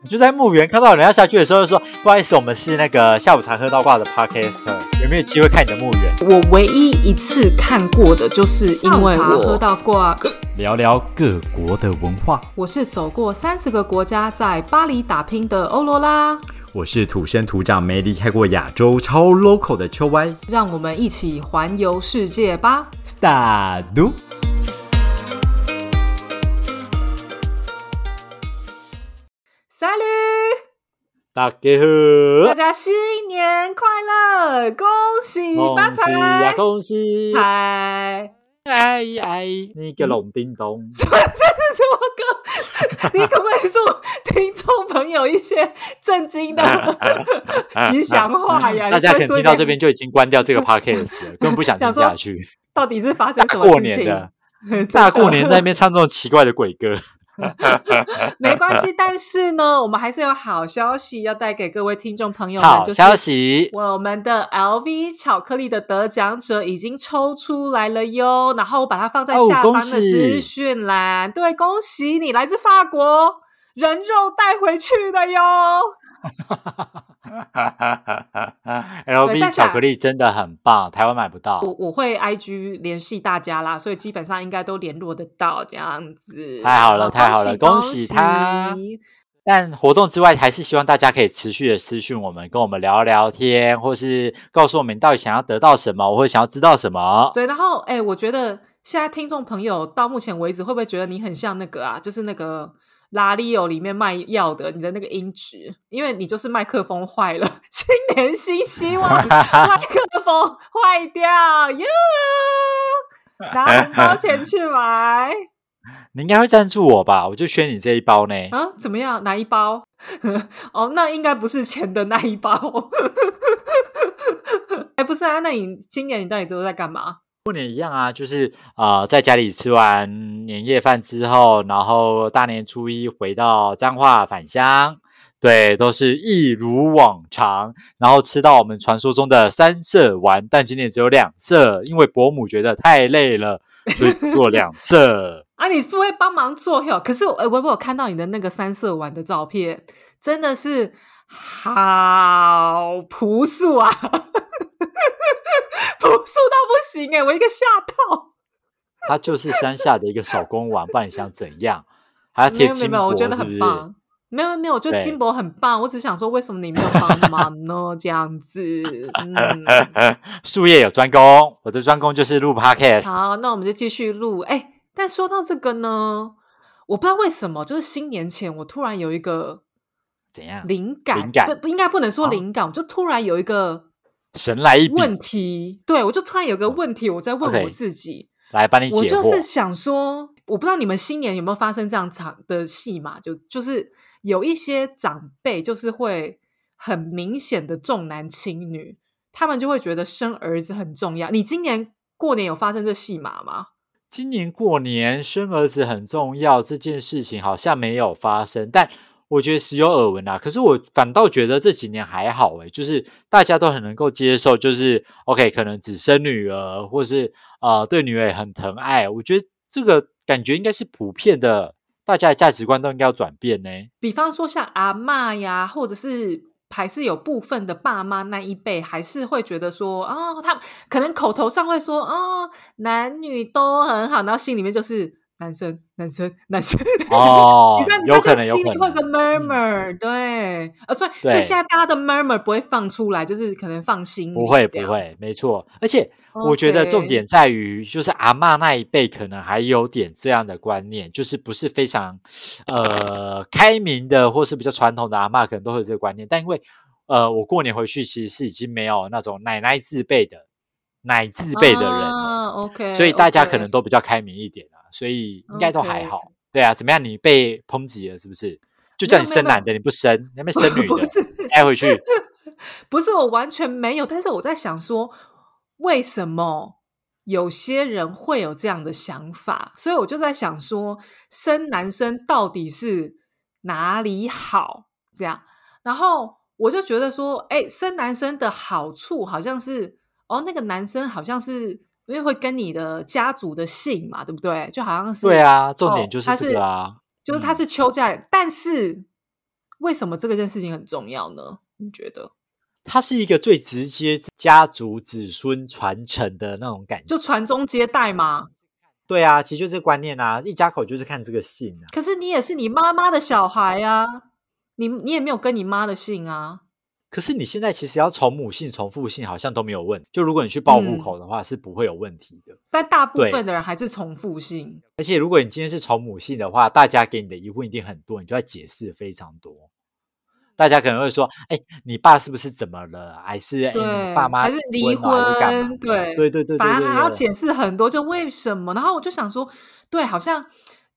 你就在墓园看到人家下去的时候，就说不好意思，我们是那个下午茶喝到挂的 podcaster，有没有机会看你的墓园？我唯一一次看过的就是因为我喝到挂，聊聊各国的文化。我是走过三十个国家，在巴黎打拼的欧罗拉。我是土生土长、没离开过亚洲、超 local 的秋歪。让我们一起环游世界吧！Start。大家好，大家新年快乐，恭喜发财呀！恭喜！嗨，哎哎，你个龙叮咚，什么什么歌？你可不可以说听众朋友一些震惊的 吉祥话呀？大家可能听到这边就已经关掉这个 podcast 了，根本不想听下去。到底是发生什么过年 的？大过年在那边唱这种奇怪的鬼歌。没关系，但是呢，我们还是有好消息要带给各位听众朋友们。好消息，我们的 LV 巧克力的得奖者已经抽出来了哟。然后我把它放在下方的资讯栏。对，恭喜你，来自法国人肉带回去的哟。LV 巧克力真的很棒，台湾买不到。我我会 IG 联系大家啦，所以基本上应该都联络得到这样子。太好了，太好了，恭喜他！但活动之外，还是希望大家可以持续的私讯我们，跟我们聊聊天，或是告诉我们到底想要得到什么，或者想要知道什么。对，然后哎，我觉得现在听众朋友到目前为止，会不会觉得你很像那个啊？就是那个。拉力欧里面卖药的，你的那个音质，因为你就是麦克风坏了，新年新希望，麦克风坏掉哟，拿红包钱去买。你应该会赞助我吧？我就选你这一包呢。啊，怎么样？哪一包？哦，那应该不是钱的那一包。哎，不是啊，那你今年你到底都在干嘛？过年一样啊，就是呃，在家里吃完年夜饭之后，然后大年初一回到彰化返乡，对，都是一如往常，然后吃到我们传说中的三色丸，但今年只有两色，因为伯母觉得太累了，所以做两 色。啊，你不会帮忙做哟？可是我我有看到你的那个三色丸的照片，真的是好朴素啊。朴素到不行哎！我一个吓到。他就是山下的一个手工玩，不然你想怎样？还要贴金箔，我觉得很棒。没有没有，我觉得金箔很棒。我只想说，为什么你没有帮忙呢？这样子，嗯 术业有专攻，我的专攻就是录 podcast。好，那我们就继续录。哎，但说到这个呢，我不知道为什么，就是新年前，我突然有一个怎样灵感？灵感不应该不能说灵感，我就突然有一个。神来一笔问题，对我就突然有个问题，我在问我自己，来帮你解惑。我就是想说，我不知道你们新年有没有发生这样场的戏嘛？就就是有一些长辈就是会很明显的重男轻女，他们就会觉得生儿子很重要。你今年过年有发生这戏码吗？今年过年生儿子很重要这件事情好像没有发生，但。我觉得时有耳闻啊，可是我反倒觉得这几年还好诶，就是大家都很能够接受，就是 OK，可能只生女儿，或是呃对女儿很疼爱。我觉得这个感觉应该是普遍的，大家的价值观都应该要转变呢。比方说像阿妈呀，或者是还是有部分的爸妈那一辈，还是会觉得说啊，他可能口头上会说啊，男女都很好，然后心里面就是。男生，男生，男生。哦，你知道，有可能，有可能。会个 murmur，对，啊，所以，所以现在大家的 murmur 不会放出来，就是可能放心，不会，不会，没错。而且我觉得重点在于，就是阿妈那一辈可能还有点这样的观念，就是不是非常呃开明的，或是比较传统的阿妈，可能都会有这个观念。但因为呃，我过年回去其实是已经没有那种奶奶自辈的奶自辈的人了，OK，所以大家可能都比较开明一点。所以应该都还好，对啊，怎么样？你被抨击了是不是？就叫你生男的，你不生，你没生女的，塞回去。不是我完全没有，但是我在想说，为什么有些人会有这样的想法？所以我就在想说，生男生到底是哪里好？这样，然后我就觉得说，哎，生男生的好处好像是，哦，那个男生好像是。因为会跟你的家族的姓嘛，对不对？就好像是对啊，重点就是这个啊，就是他是邱家人。但是为什么这个件事情很重要呢？你觉得？它是一个最直接家族子孙传承的那种感觉，就传宗接代嘛。对啊，其实就这个观念啊，一家口就是看这个姓啊。可是你也是你妈妈的小孩啊，你你也没有跟你妈的姓啊。可是你现在其实要从母姓、从父姓，好像都没有问题。就如果你去报户口的话，是不会有问题的。但大部分的人还是从父姓。而且如果你今天是从母姓的话，大家给你的疑问一定很多，你就要解释非常多。大家可能会说：“哎，你爸是不是怎么了？还是哎，爸妈还是离婚？对对对对，反正还要解释很多，就为什么？然后我就想说，对，好像。”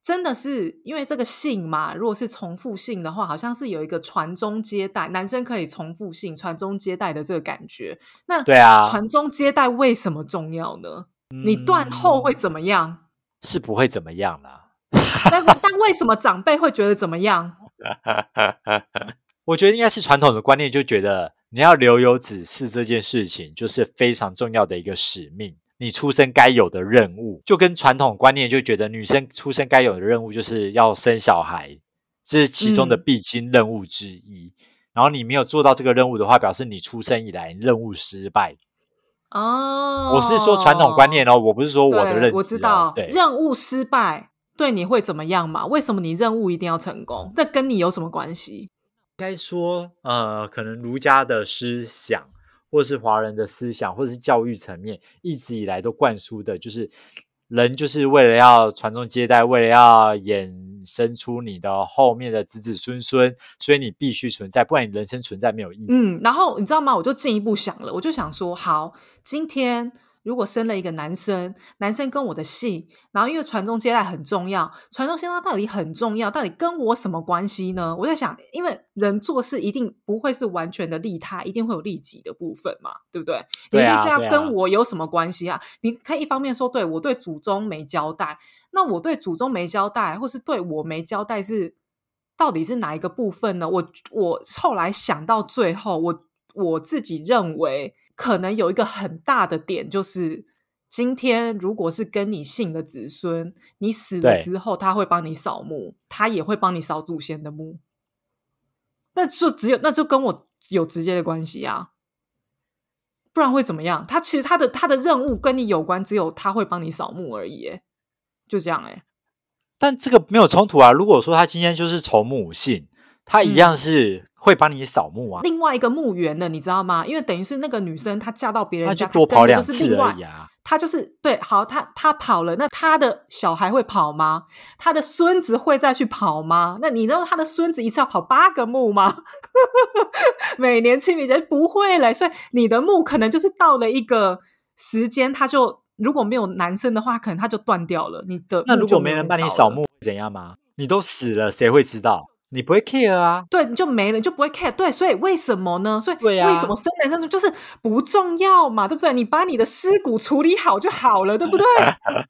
真的是因为这个姓嘛？如果是重复姓的话，好像是有一个传宗接代，男生可以重复姓、传宗接代的这个感觉。那对啊，传宗接代为什么重要呢？你断后会怎么样？是不会怎么样啦。但但为什么长辈会觉得怎么样？我觉得应该是传统的观念，就觉得你要留有子嗣这件事情，就是非常重要的一个使命。你出生该有的任务，就跟传统观念就觉得女生出生该有的任务就是要生小孩，这是其中的必经任务之一。然后你没有做到这个任务的话，表示你出生以来任务失败。哦，我是说传统观念哦，我不是说我的认知。我知道，任务失败对你会怎么样嘛？为什么你任务一定要成功？这跟你有什么关系？该说，呃，可能儒家的思想。或是华人的思想，或者是教育层面，一直以来都灌输的，就是人就是为了要传宗接代，为了要衍生出你的后面的子子孙孙，所以你必须存在，不然你人生存在没有意义。嗯，然后你知道吗？我就进一步想了，我就想说，好，今天。如果生了一个男生，男生跟我的姓，然后因为传宗接代很重要，传宗接代到底很重要，到底跟我什么关系呢？我在想，因为人做事一定不会是完全的利他，一定会有利己的部分嘛，对不对？你一定是要跟我有什么关系啊？你可以一方面说，对我对祖宗没交代，那我对祖宗没交代，或是对我没交代，是到底是哪一个部分呢？我我后来想到最后，我我自己认为。可能有一个很大的点，就是今天如果是跟你姓的子孙，你死了之后，他会帮你扫墓，他也会帮你扫祖先的墓。那就只有那就跟我有直接的关系啊，不然会怎么样？他其实他的他的任务跟你有关，只有他会帮你扫墓而已，就这样哎。但这个没有冲突啊。如果说他今天就是从母姓，他一样是。会帮你扫墓啊？另外一个墓园的，你知道吗？因为等于是那个女生她嫁到别人家，多跑两次而已啊。她就是对，好，她她跑了，那她的小孩会跑吗？她的孙子会再去跑吗？那你知道她的孙子一次要跑八个墓吗？每年清明节不会嘞，所以你的墓可能就是到了一个时间，他就如果没有男生的话，可能他就断掉了。你的那如果没人帮你扫墓，怎样吗？你都死了，谁会知道？你不会 care 啊？对，你就没了，你就不会 care。对，所以为什么呢？所以为什么生男生女就是不重要嘛？对不对？你把你的尸骨处理好就好了，对不对？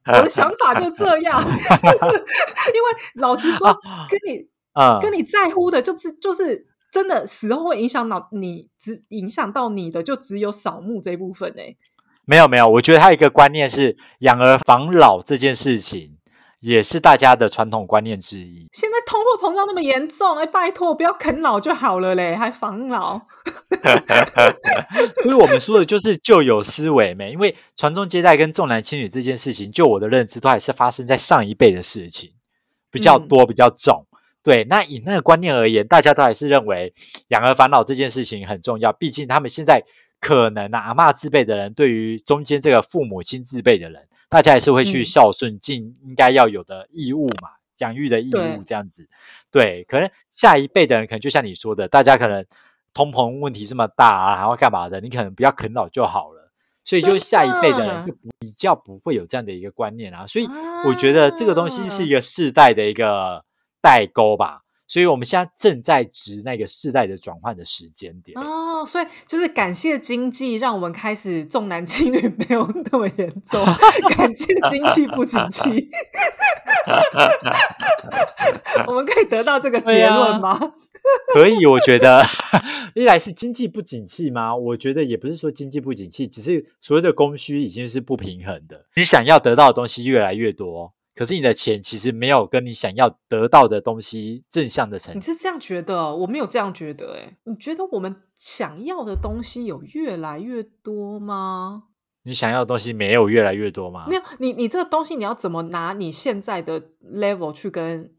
我的想法就这样。因为老实说，跟你啊，跟你在乎的，就是就是真的死后会影响到你，只影响到你的，就只有扫墓这一部分哎。没有没有，我觉得他一个观念是养儿防老这件事情。也是大家的传统观念之一。现在通货膨胀那么严重，哎，拜托不要啃老就好了嘞，还防老。所以我们说的就是旧有思维没，因为传宗接代跟重男轻女这件事情，就我的认知，都还是发生在上一辈的事情比较多、比较重。对，那以那个观念而言，大家都还是认为养儿防老这件事情很重要。毕竟他们现在可能啊，阿妈自辈的人，对于中间这个父母亲自辈的人。大家还是会去孝顺，尽应该要有的义务嘛，养育的义务这样子。对，可能下一辈的人可能就像你说的，大家可能通膨问题这么大啊，然后干嘛的？你可能不要啃老就好了。所以，就下一辈的人就比较不会有这样的一个观念啊。所以，我觉得这个东西是一个世代的一个代沟吧。所以我们现在正在值那个世代的转换的时间点哦，所以就是感谢经济，让我们开始重男轻女没有那么严重，感谢经济不景气，我们可以得到这个结论吗？可以，我觉得 一来是经济不景气吗？我觉得也不是说经济不景气，只是所谓的供需已经是不平衡的，你想要得到的东西越来越多。可是你的钱其实没有跟你想要得到的东西正向的成你。是这样觉得哦？我没有这样觉得哎。你觉得我们想要的东西有越来越多吗？你想要的东西没有越来越多吗？没有，你你这个东西你要怎么拿你现在的 level 去跟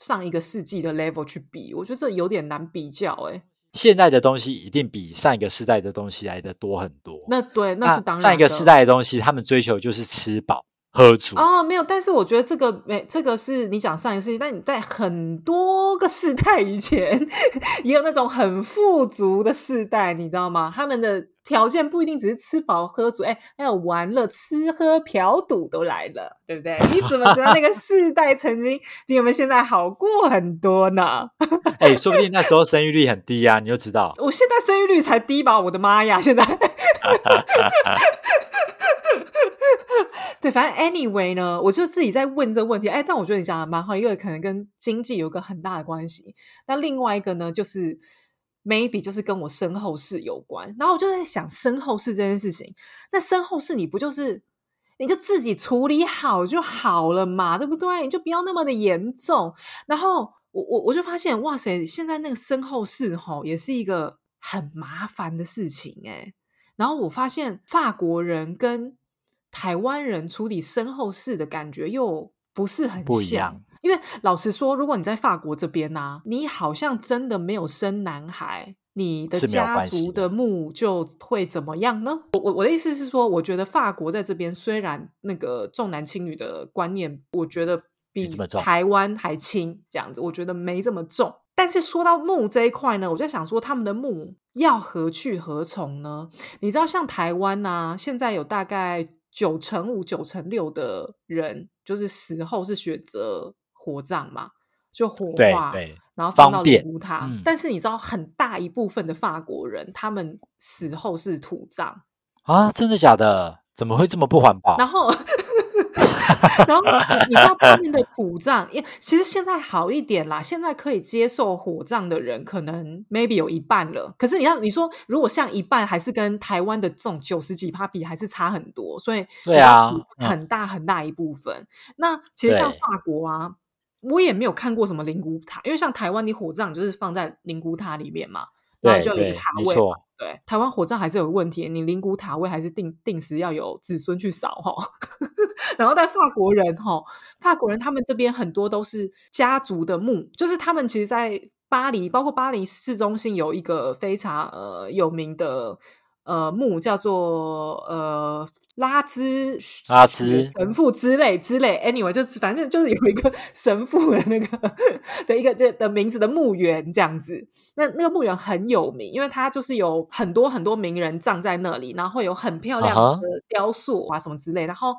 上一个世纪的 level 去比？我觉得这有点难比较诶。现在的东西一定比上一个世代的东西来的多很多。那对，那是当然。上一个世代的东西，他们追求就是吃饱喝足。哦，没有，但是我觉得这个没，这个是你讲上一世纪，但你在很多个世代以前，也有那种很富足的世代，你知道吗？他们的条件不一定只是吃饱喝足，哎，还有玩乐、吃喝嫖赌都来了，对不对？你怎么知道那个 世代曾经比我们现在好过很多呢？哎，说不定那时候生育率很低啊，你就知道。我现在生育率才低吧？我的妈呀！现在。对，反正 anyway 呢，我就自己在问这问题。哎，但我觉得你讲的蛮好，一个可能跟经济有个很大的关系，那另外一个呢，就是 maybe 就是跟我身后事有关。然后我就在想身后事这件事情，那身后事你不就是你就自己处理好就好了嘛，对不对？你就不要那么的严重。然后我我我就发现，哇塞，现在那个身后事吼也是一个很麻烦的事情哎。然后我发现法国人跟台湾人处理身后事的感觉又不是很像，因为老实说，如果你在法国这边呢，你好像真的没有生男孩，你的家族的墓就会怎么样呢？我我我的意思是说，我觉得法国在这边虽然那个重男轻女的观念，我觉得比台湾还轻，这样子，我觉得没这么重。但是说到墓这一块呢，我就想说，他们的墓要何去何从呢？你知道，像台湾啊，现在有大概九成五、九成六的人，就是死后是选择火葬嘛，就火化，然后放到灵骨塔。但是你知道，很大一部分的法国人，他们死后是土葬啊？真的假的？怎么会这么不环保？然后。然后你知道他们的土葬，因其实现在好一点啦，现在可以接受火葬的人可能 maybe 有一半了。可是你要你说，如果像一半，还是跟台湾的这种九十几趴比，还是差很多。所以对啊，很大很大一部分。那其实像法国啊，我也没有看过什么灵骨塔，因为像台湾，你火葬就是放在灵骨塔里面嘛，然后就有一个塔位。对，台湾火葬还是有问题，你灵骨塔位还是定定时要有子孙去扫哈。然后在法国人哈，法国人他们这边很多都是家族的墓，就是他们其实，在巴黎，包括巴黎市中心有一个非常呃有名的。呃，墓叫做呃拉兹拉兹神父之类之类，anyway 就反正就是有一个 神父的那个的一个这的名字的墓园这样子。那那个墓园很有名，因为它就是有很多很多名人葬在那里，然后有很漂亮的雕塑啊什么之类。然后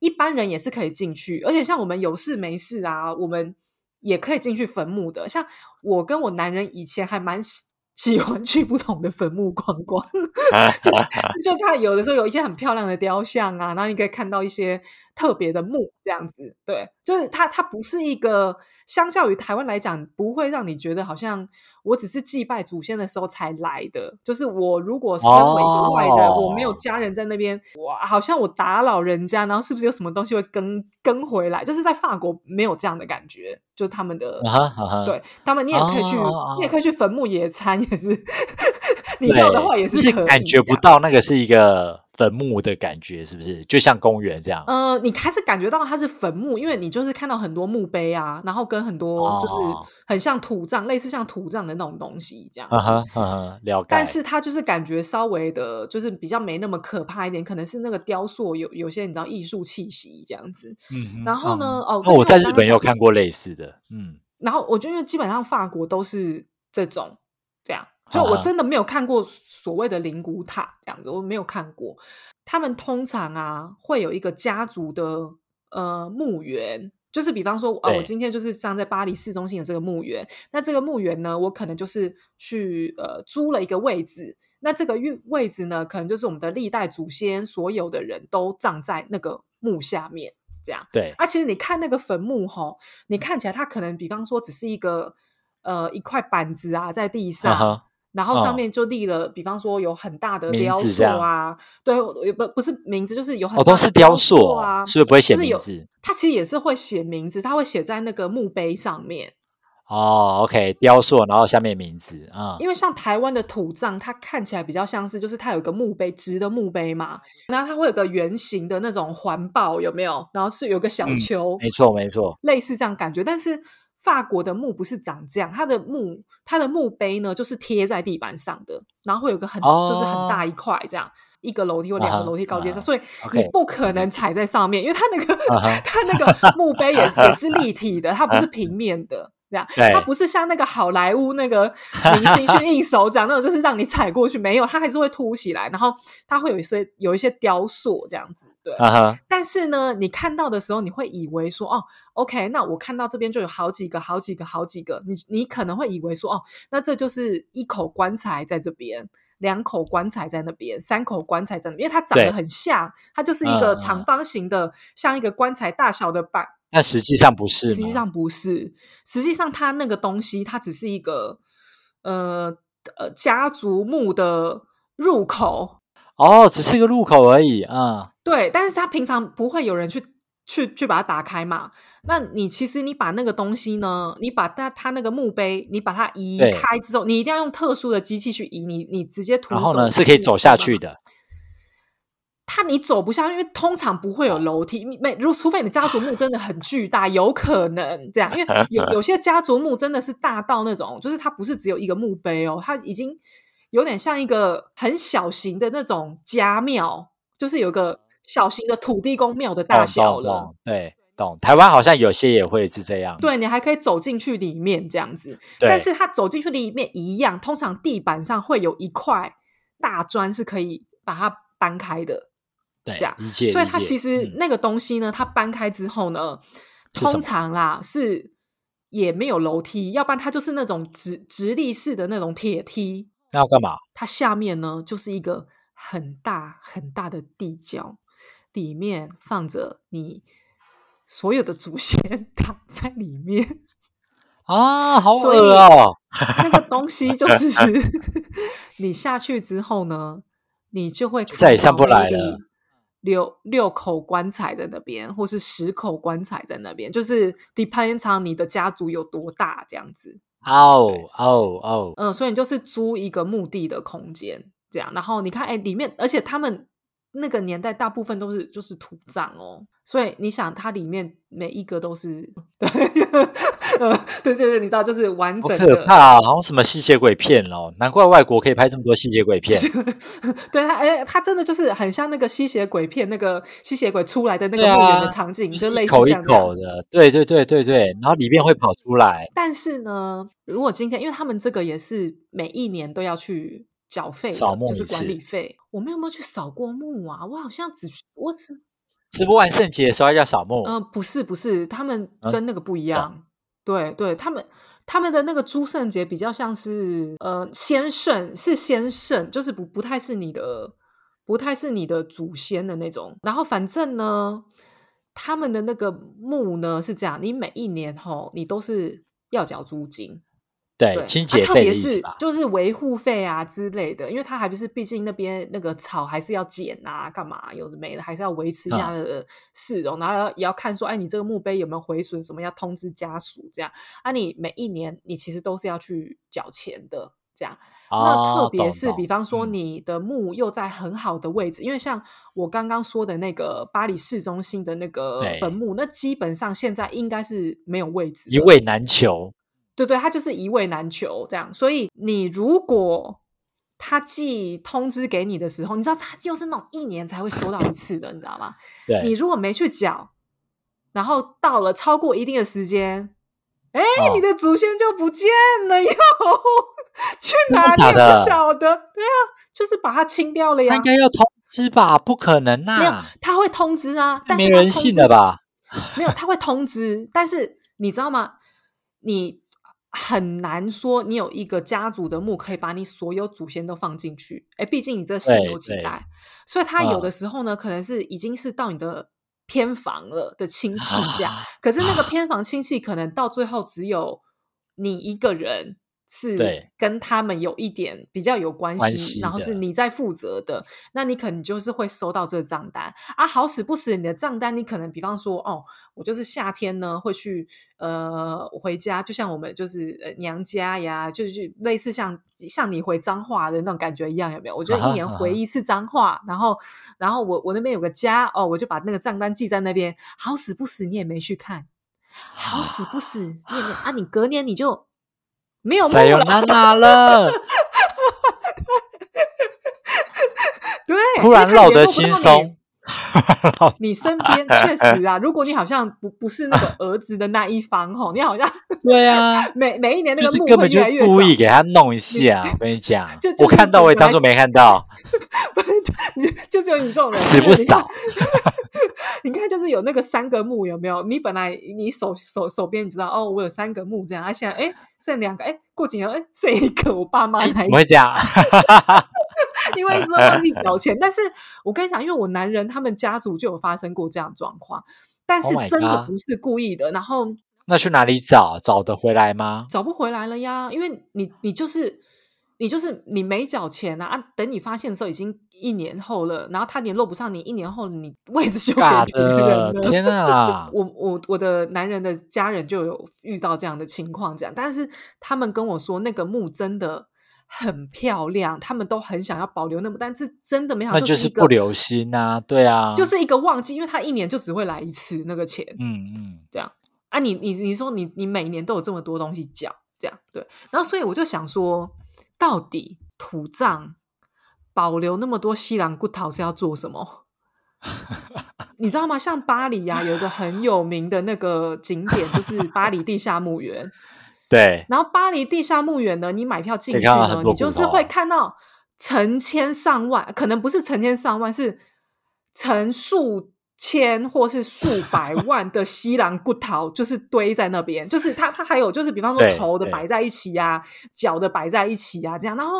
一般人也是可以进去，而且像我们有事没事啊，我们也可以进去坟墓的。像我跟我男人以前还蛮。喜欢去不同的坟墓逛逛，就是就他有的时候有一些很漂亮的雕像啊，然后你可以看到一些特别的墓这样子。对，就是它它不是一个相较于台湾来讲，不会让你觉得好像我只是祭拜祖先的时候才来的。就是我如果身为一个外人，我没有家人在那边，哇，好像我打扰人家，然后是不是有什么东西会跟跟回来？就是在法国没有这样的感觉。就他们的，对他们，你也可以去，你也可以去坟墓野餐，也是，你要的话也是可以。感觉不到那个是一个。坟墓的感觉是不是就像公园这样？呃，你开始感觉到它是坟墓，因为你就是看到很多墓碑啊，然后跟很多就是很像土葬，类似像土葬的那种东西这样子。了解。但是它就是感觉稍微的，就是比较没那么可怕一点，可能是那个雕塑有有些你知道艺术气息这样子。嗯。然后呢？哦，我在日本有看过类似的。嗯。然后我觉得基本上法国都是这种这样。就我真的没有看过所谓的灵骨塔这样子，我没有看过。他们通常啊会有一个家族的呃墓园，就是比方说啊，我今天就是站在巴黎市中心的这个墓园，那这个墓园呢，我可能就是去呃租了一个位置，那这个位位置呢，可能就是我们的历代祖先所有的人都葬在那个墓下面，这样。对。啊，其实你看那个坟墓吼，你看起来它可能比方说只是一个呃一块板子啊在地上。然后上嗯面就立了，比方说有很大的名雕塑啊，对，也不不是名字，就是有很哦，大的都是雕塑塑啊，是不是不会写名字？它其实也是会写名字，它会写在那个墓碑上面。哦，OK，雕塑，然后下面名字，嗯，因为像台湾的土葬，它看起来比较像是，就是它有一个墓碑，直的墓碑嘛，然后它会有个圆形的那种环抱，有没有？然后是有个小嗯丘，没错没错，类似这样感觉。但是法国的墓不是长这样，它的墓它的墓碑呢，就是贴在地板上的，然后会有个很、就是很大一块这样。一个楼梯或两个楼梯高阶上，啊所以你不可能踩在上面，因为它那个、它那个墓碑也也是立体的，它不是平面的。这样，对它不是像那个好莱坞那个明星去印手掌 那种，就是让你踩过去，没有，它还是会凸起来，然后它会有一些有一些雕塑这样子，对。但是呢，你看到的时候，你会以为说，哦，OK，那我看到这边就有好几个、好几个、好几个，你你可能会以为说，哦，那这就是一口棺材在这边，两口棺材在那边，三口棺材在那边，因为它长得很像，它就是一个长方形的，像一个棺材大小的板。但实际上不是，实际上不是，实际上它那个东西，它只是一个呃呃家族墓的入口，哦，只是一个入口而已，嗯，对，但是他平常不会有人去去去把它打开嘛。那你其实你把那个东西呢，你把它它那个墓碑，你把它移开之后，你一定要用特殊的机器去移，你你直接徒手然后呢是可以走下去的。的，它你走不下去，因为通常不会有楼梯，你没如除非你家族墓真的很巨大，有可能这样，因为有 有些家族墓真的是大到那种，就是它不是只有一个墓碑哦，它已经有点像一个很小型的那种家庙，就是有个小型的土地公庙的大小了。对，懂。台湾好像有些也会是这样，对你还可以走进去里面这样子，对但是它走进去里面一样，通常地板上会有一块大砖是可以把它搬开的。对这样，所以它其实嗯那个东西呢，它搬开之后呢，通常啦是也没有楼梯，要不然它就是那种直直立式的那种铁梯，那要干嘛？它下面呢就是一个很大很大的地窖，里面放着你所有的祖先 躺在里面。啊，好恶哦，那个东西就是 你下去之后呢，你就会再也上不来了六六口棺材在那边，或是十口棺材在那边，就是 depends on 你的家族有多大这样子。哦哦哦，嗯，所以你就是租一个墓地的空间，这样，然后你看，哎，里面，而且他们那个年代大部分都是就是土葬哦，所以你想，它里面每一个都是，对，呃，对，就是你知道，就是完整的，可怕、啊，好像什么吸血鬼片哦，难怪外国可以拍这么多吸血鬼片。对它，哎，它真的就是很像那个吸血鬼片，那个吸血鬼出来的那对个墓园啊的场景，就就类似这样口的，对对对对对，然后里面会跑出来，但是呢，如果今天，因为他们这个也是每一年都要去缴费，扫墓就是管理费。我们有没有去扫过墓啊？我好像只我只是不是万圣节的时候要扫墓？嗯、不是不是，他们嗯跟那个不一样。对对，他们他们的那个诸圣节比较像是呃先圣，是先圣，就是不不太是你的不太是你的祖先的那种。然后反正呢，他们的那个墓呢是这样，你每一年吼你都是要缴租金。对，对，清洁费啊特别是的意思吧？就是维护费啊之类的，因为它还不是，毕竟那边那个草还是要剪啊，干嘛有的没的，还是要维持一下它的市容，然后要也要看说，哎，你这个墓碑有没有毁损，什么要通知家属这样。啊，你每一年你其实都是要去缴钱的，这样。那特哦，别是，比方说嗯你的墓又在很好的位置，因为像我刚刚说的那个巴黎市中心的那个对本墓，那基本上现在应该是没有位置，一位难求，对对，他就是一位难求这样。所以你如果他寄通知给你的时候，你知道他又是那种一年才会收到一次的，你知道吗？对你，如果没去缴，然后到了超过一定的时间，哎、哦你的祖先就不见了哟，去哪里也不晓得。对啊，就是把它清掉了呀他应。该要通知吧？不可能没有，，他会通知啊，但是他通知性了吧？没有，他会通知，但是你知道吗？你很难说你有一个家族的墓可以把你所有祖先都放进去。哎，毕竟你这世对有几对代，所以他有嗯的时候呢，可能是已经是到你的偏房了的亲戚这样。啊可是那个偏房亲戚可能到最后只有你一个人是跟他们有一点比较有关系，然后是你在负责的，那你可能就是会收到这个账单啊。好死不死，你的账单你可能比方说，哦，我就是夏天呢会去呃回家，就像我们就是呃娘家呀，就是类似像像你回彰化的那种感觉一样，有没有？我觉得一年回一次彰化，然后然后我我那边有个家哦，我就把那个账单记在那边，好死不死你也没去看。好死不死，你啊！你隔年你就没有塞有梦了，娜娜了，对，突然因为他绕得轻松。你。身边确实啊，如果你好像不不是那个 儿子的那一方吼，你好像对啊，每每一年那就个墓是根本就会越来越少。故意给他弄一下。我跟你讲就，就我看到我也当做没看到，你就只有你这种人，死不少。你看，就是有那个三个木有没有？你本来你手手手边你知道哦，我有三个木这样，啊，现在哎剩两个，哎过几年哎剩一个，我爸妈来怎么会这样？因为一直都忘记缴钱。但是我跟你讲，因为我男人他们家族就有发生过这样的状况，但是 Oh 真的不是故意的，然后那去哪里找？找得回来吗？找不回来了呀，因为你你就是。你就是你没缴钱啊！啊，等你发现的时候已经一年后了，然后他联络不上你，一年后你位置就给尬别人，了。天啊！我我我的男人的家人就有遇到这样的情况，这样，但是他们跟我说那个墓真的很漂亮，他们都很想要保留那么，但是真的没想那到就是不留心啊，对啊，就是一个旺季，因为他一年就只会来一次那个钱，嗯嗯，这样啊你，你你说你你每年都有这么多东西讲，这样对，然后所以我就想说，到底土葬保留那么多西兰骨头是要做什么？你知道吗？像巴黎呀、有一个很有名的那个景点，就是巴黎地下墓园。对，然后巴黎地下墓园呢，你买票进去呢，你就是会看到成千上万，可能不是成千上万，是成数千或是数百万的西兰骨头，就是堆在那边。就是它，它还有就是，比方说头的摆在一起呀、脚的摆在一起呀、这样。然后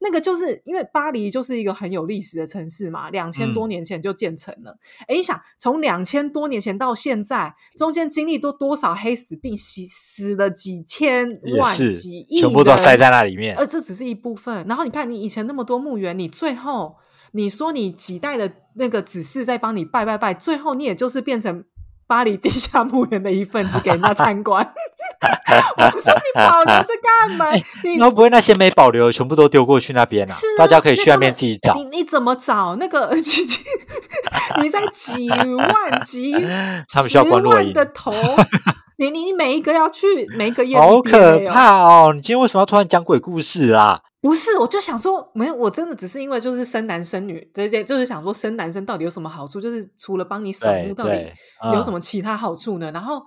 那个就是因为巴黎就是一个很有历史的城市嘛，两千多嗯年前就建成了。哎、你想从两千多年前到现在，中间经历多多少黑死病，死死了几千万、几亿，全部都塞在那里面而。这只是一部分。然后你看，你以前那么多墓园，你最后你说你几代的那个子嗣在帮你拜拜拜，最后你也就是变成巴黎地下墓园的一份子给人家参观。我说你保留着干嘛？你不会那些没保留的全部都丢过去那边啊是？啊大家可以去那边自己找你。你怎么找那个？你在几万几 他们需要十关录音万的头，你你你每一个要去每一个夜好可！怕哦！你今天为什么要突然讲鬼故事啦？不是，我就想说，没有，我真的只是因为就是生男生女，这些就是想说生男生到底有什么好处？就是除了帮你扫对墓，到底有嗯什么其他好处呢？然后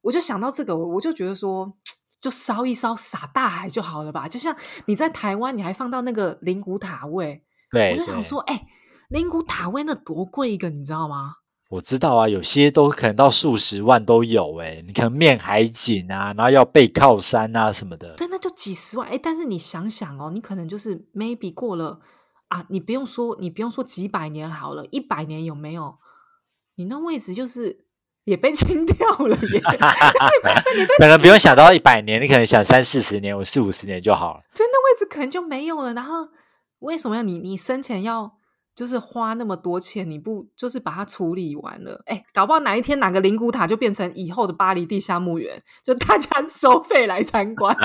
我就想到这个，我我就觉得说，就烧一烧撒大海就好了吧？就像你在台湾，你还放到那个灵骨塔位，对，我就想说，哎、灵骨塔位那多贵一个，你知道吗？我知道啊，有些都可能到数十万都有诶、你可能面海景啊，然后要背靠山啊什么的。对，那就几十万。哎，但是你想想哦，你可能就是 maybe 过了啊，你不用说，你不用说几百年好了，一百年有没有？你那位置就是也被清掉了耶。可能不用想到一百年，你可能想三四十年，我四五十年就好了。对，那位置可能就没有了。然后为什么要你你生前要就是花那么多钱？你不就是把它处理完了？哎，搞不好哪一天哪个灵骨塔就变成以后的巴黎地下墓园，就大家 收费来参观。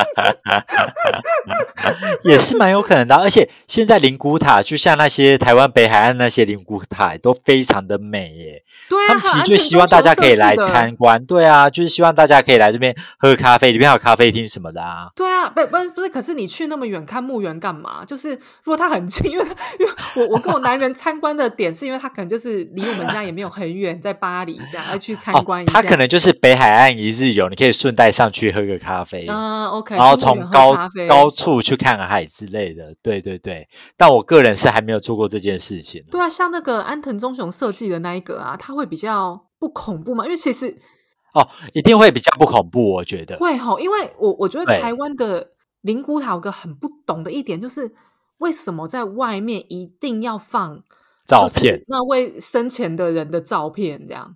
也是蛮有可能的啊。而且现在灵骨塔，就像那些台湾北海岸那些灵骨塔，都非常的美耶。对啊，他们其实就希望大家可以来参观，对啊，就是希望大家可以来这边喝咖啡，里面还有咖啡厅什么的啊。对啊，不不不是，可是你去那么远看墓园干嘛？就是如果它很近，因为因为我我跟我男人参观的点是因为他可能就是离我们家也没有很远，在巴黎这样，要去参哦观一，下。他可能就是北海岸一日游，你可以顺带上去喝个咖啡。嗯，OK，然后从高高处去看海之类的，对对对。但我个人是还没有做过这件事情。对啊，像那个安藤忠雄设计的那一个啊，他会比较不恐怖嘛？因为其实哦，一定会比较不恐怖，我觉得。会吼，因为我我觉得台湾的灵骨塔有个很不懂的一点，就是为什么在外面一定要放照片那位生前的人的照片这样？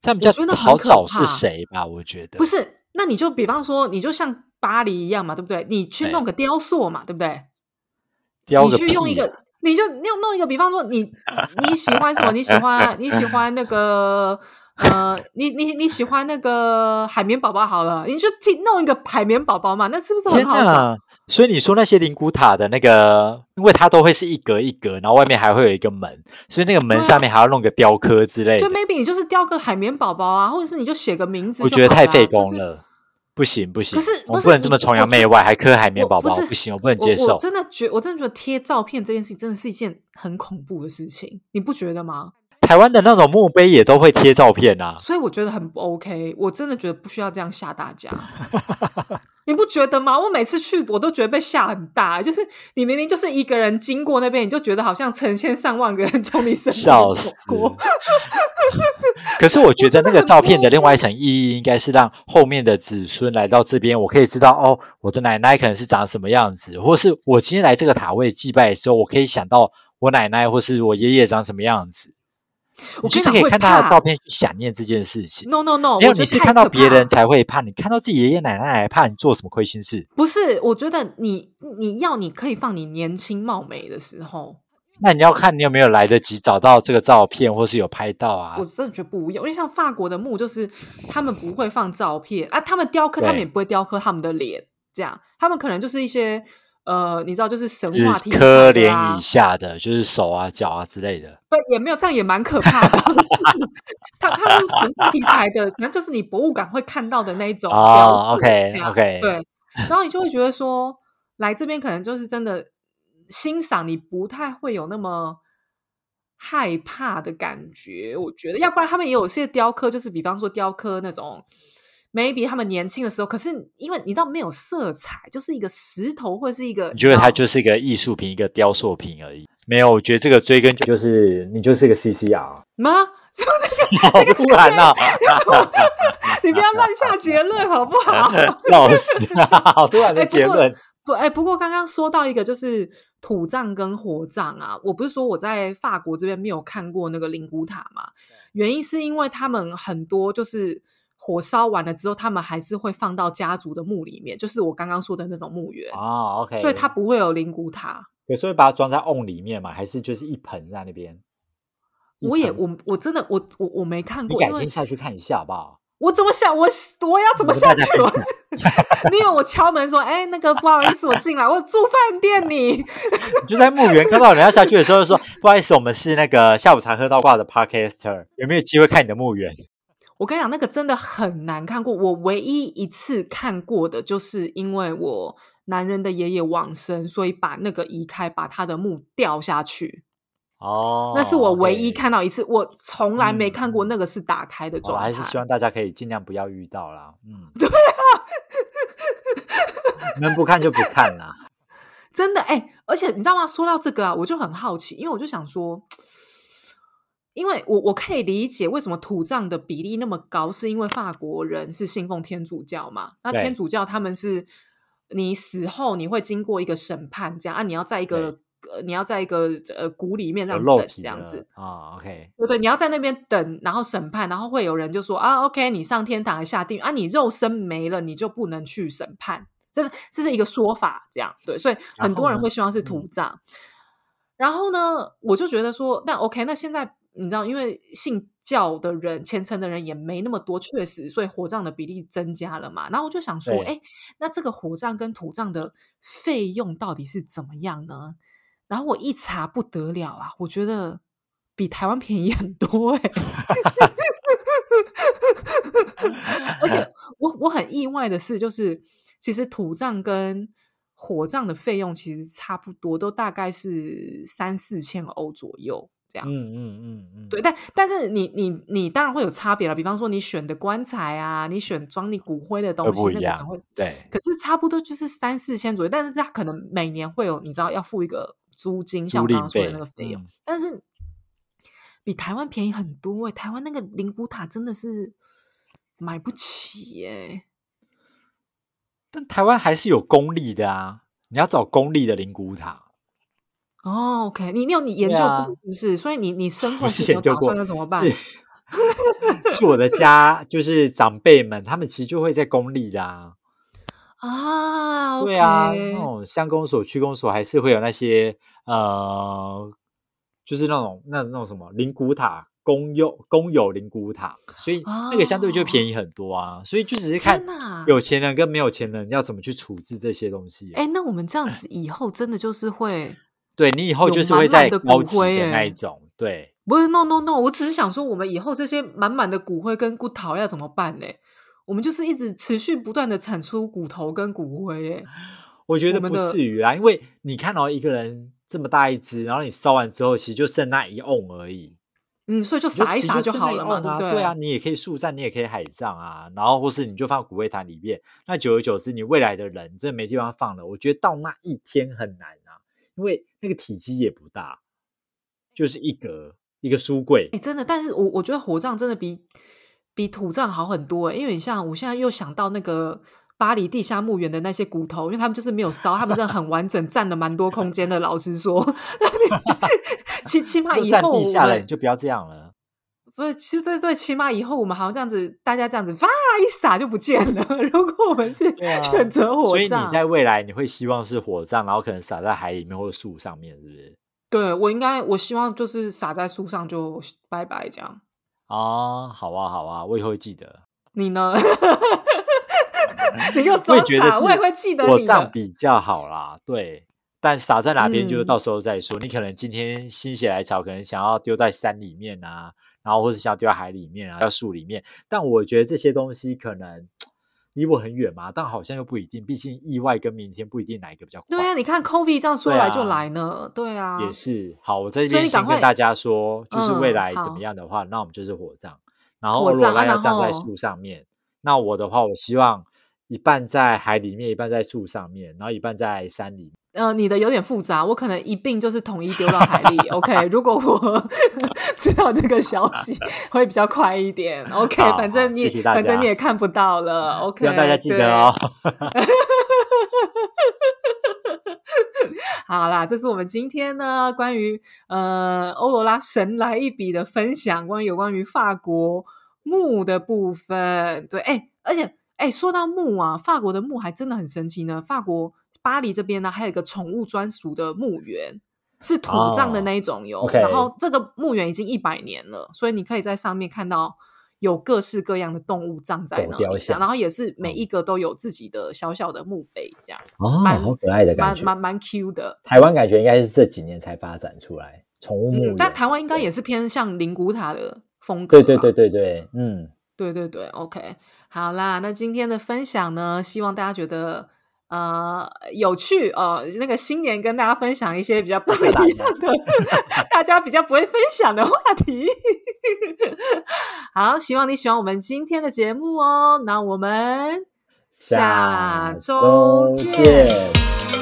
这样比较好找是怕谁吧？我觉得不是，那你就比方说，你就像巴黎一样嘛，对不对？你去弄个雕塑嘛，对不对？你去用一个，你就你用弄一个，比方说你你喜欢什么？你喜欢你喜欢那个呃，你你你喜欢那个海绵宝宝好了，你就去弄一个海绵宝宝嘛，那是不是很好找？呐！所以你说那些灵骨塔的那个，因为它都会是一格一格，然后外面还会有一个门，所以那个门上面还要弄个雕刻之类的就。maybe 你就是雕个海绵宝宝啊，或者是你就写个名字我觉得太费就是工了，不行不行，可是我不能这么崇洋媚外，还刻海绵宝宝，我不行，我不能接受我我。真的觉，我真的觉得贴照片这件事情真的是一件很恐怖的事情，你不觉得吗？台湾的那种墓碑也都会贴照片啊，所以我觉得很不 OK，我真的觉得不需要这样吓大家，你不觉得吗？我每次去我都觉得被吓很大，就是你明明就是一个人经过那边，你就觉得好像成千上万个人从你身边走笑死过。可是我觉得那个照片的另外一层意义，应该是让后面的子孙来到这边，我可以知道哦，我的奶奶可能是长什么样子，或是我今天来这个塔位祭拜的时候，我可以想到我奶奶或是我爷爷长什么样子。我你就是可以看他的照片去想念这件事情。No No No，没有，你是看到别人才会怕，你看到自己爷爷奶奶还怕，你做什么亏心事？不是？我觉得你你要你可以放你年轻貌美的时候，那你要看你有没有来得及找到这个照片，或是有拍到啊我？真的觉得不一样，因为像法国的墓，就是他们不会放照片啊，他们雕刻，他们也不会雕刻他们的脸，这样，他们可能就是一些呃，你知道，就是神话题材科的啊脸以，下的，就是手啊、脚啊之类的。不也没有这样，也蛮可怕的。他他们是神话题材的，可能就是你博物馆会看到的那一种雕哦塑，OK，OK 对，然后你就会觉得说，来这边可能就是真的欣赏，你不太会有那么。害怕的感觉，我觉得，要不然他们也有些雕刻，就是比方说雕刻那种，maybe 他们年轻的时候，可是因为你知道没有色彩，就是一个石头或者是一个，你觉得它就是一个艺术品、一个雕塑品而已？没有，我觉得这个追根究就是你就是个 CCR，吗？就 好突然啊！你不要乱下结论好不好？老师！好突然的结论。不，哎，不过刚刚说到一个就是土葬跟火葬啊，我不是说我在法国这边没有看过那个灵骨塔嘛，原因是因为他们很多就是火烧完了之后，他们还是会放到家族的墓里面，就是我刚刚说的那种墓园，哦，OK，所以它不会有灵骨塔。有时候会把它装在瓮里面嘛，还是就是一盆在那边？我也我我真的我我我没看过，你改天下去看一下好不好？我怎么想我我要怎么下去？我 你以为我敲门说，哎、那个不好意思，我进来，我住饭店你。你就在墓园看到人家下去的时候，就说 不好意思，我们是那个下午茶喝到挂的 Podcaster，有没有机会看你的墓园？我跟你讲，那个真的很难看过。我唯一一次看过的，就是因为我男人的爷爷往生，所以把那个移开，把他的墓掉下去。哦，那是我唯一看到一次，我从来没看过嗯那个是打开的我状态。还是希望大家可以尽量不要遇到啦。嗯，对啊，能不看就不看啦。真的哎、而且你知道吗？说到这个啊，我就很好奇，因为我就想说，因为我我可以理解为什么土葬的比例那么高，是因为法国人是信奉天主教嘛？那天主教他们是你死后你会经过一个审判，这样啊，你要在一个呃，你要在一个呃谷里面这样等肉体的这样子。啊，OK，对对，你要在那边等，然后审判，然后会有人就说啊，OK，你上天堂还下地狱啊，你肉身没了，你就不能去审判，这个这是一个说法，这样对，所以很多人会希望是土葬。然后呢，我就觉得说，那 OK，那现在你知道，因为信教的人、虔诚的人也没那么多，确实，所以火葬的比例增加了嘛。然后我就想说，对哎，那这个火葬跟土葬的费用到底是怎么样呢？然后我一查不得了啊，我觉得比台湾便宜很多哎、而且 我我很意外的是，就是其实土葬跟火葬的费用其实差不多，都大概是三四千欧左右这样。嗯嗯嗯嗯，对，但但是你你你当然会有差别了，比方说你选的棺材啊，你选装你骨灰的东西，那个可能会，对，可是差不多就是三四千左右，但是它可能每年会有你知道要付一个租金，像我刚刚说的那个费用，嗯但是比台湾便宜很多哎、台湾那个灵骨塔真的是买不起哎、但台湾还是有公立的啊，你要找公立的灵骨塔。哦，OK，你你有你研究过是不是？所以你你身 后不是是有研究过打算要怎么办？是是我的家，就是长辈们，他们其实就会在公立的啊。啊，对啊那种乡公所、区公所还是会有那些呃，就是那种那那种什么灵骨塔。公有公有灵骨塔，所以那个相对就便宜很多啊。所以就只是看有钱人跟没有钱人要怎么去处置这些东西。哎、那我们这样子以后真的就是会，对你以后就是会在的高级骨灰的那欸一种，对，不是 no no no，我只是想说，我们以后这些满满的骨灰跟骨头要怎么办呢？我们就是一直持续不断的产出骨头跟骨灰，哎，我觉得不至于啦，因为你看到一个人这么大一只，然后你烧完之后，其实就剩那一瓮而已，嗯，所以就撒一撒其实剩那好了嘛，对不对？对啊，你也可以树葬，你也可以海葬啊，然后或是你就放骨灰坛里面，那久而久之，你未来的人真的没地方放了，我觉得到那一天很难啊，因为那个体积也不大，就是一格一个书柜哎、，真的，但是我我觉得火葬真的比比土葬好很多欸，因为你像我现在又想到那个巴黎地下墓园的那些骨头，因为他们就是没有烧，他们真的很完整，占了蛮多空间的。老实说，起起码以后我地下了，们你就不要这样了。不是，其实最最，起码以后我们好像这样子，大家这样子，哇一撒就不见了。如果我们是 选择火葬所以葬，你在未来你会希望是火葬，然后可能撒在海里面或者树上面，是不是？对我应该，我希望就是撒在树上就拜拜这样。哦，好啊，好啊，我以后会记得。你呢？你给我我装傻，我也会记得火。葬比较好啦，对。但撒在哪边，就是嗯到时候再说。你可能今天心血来潮，可能想要丢在山里面啊，然后或是想要丢在海里面啊，到树里面。但我觉得这些东西可能离我很远嘛，但好像又不一定。毕竟意外跟明天不一定哪一个比较快。对啊，你看 COVID 这样说来就来呢，对啊，也是。好，我在这边先跟大家说，就是未嗯来怎么样的话，那我们就是火葬，然后火欧罗拉要葬在树上面。那我的话，我希望一半在海里面，一半在树上面，然后一半在山里面。呃，你的有点复杂，我可能一并就是统一丢到海里。OK，如果我 知道这个消息，会比较快一点。OK，反正你反正你也看不到了。OK，让大家记得哦。好啦，这是我们今天呢关于呃欧罗拉神来一笔的分享，关于有关于法国墓的部分。对，哎，而且哎，说到墓啊，法国的墓还真的很神奇呢。法国巴黎这边呢，还有一个宠物专属的墓园。是土葬的哦那一种哟然后这个墓园已经一百年了，所以你可以在上面看到有各式各样的动物葬在那里，然后也是每一个都有自己的小小的墓碑，这样哦蛮好可爱的感蛮觉。蛮蛮 Q 的。台湾感觉应该是这几年才发展出来宠物墓嗯园，，但台湾应该也是偏向灵骨塔的风格。对对对，对对，嗯，对对对，OK，好啦，那今天的分享呢，希望大家觉得呃有趣哦、呃。那个新年跟大家分享一些比较不一样的，大家比较不会分享的话题。好，希望你喜欢我们今天的节目哦。那我们下周见。见。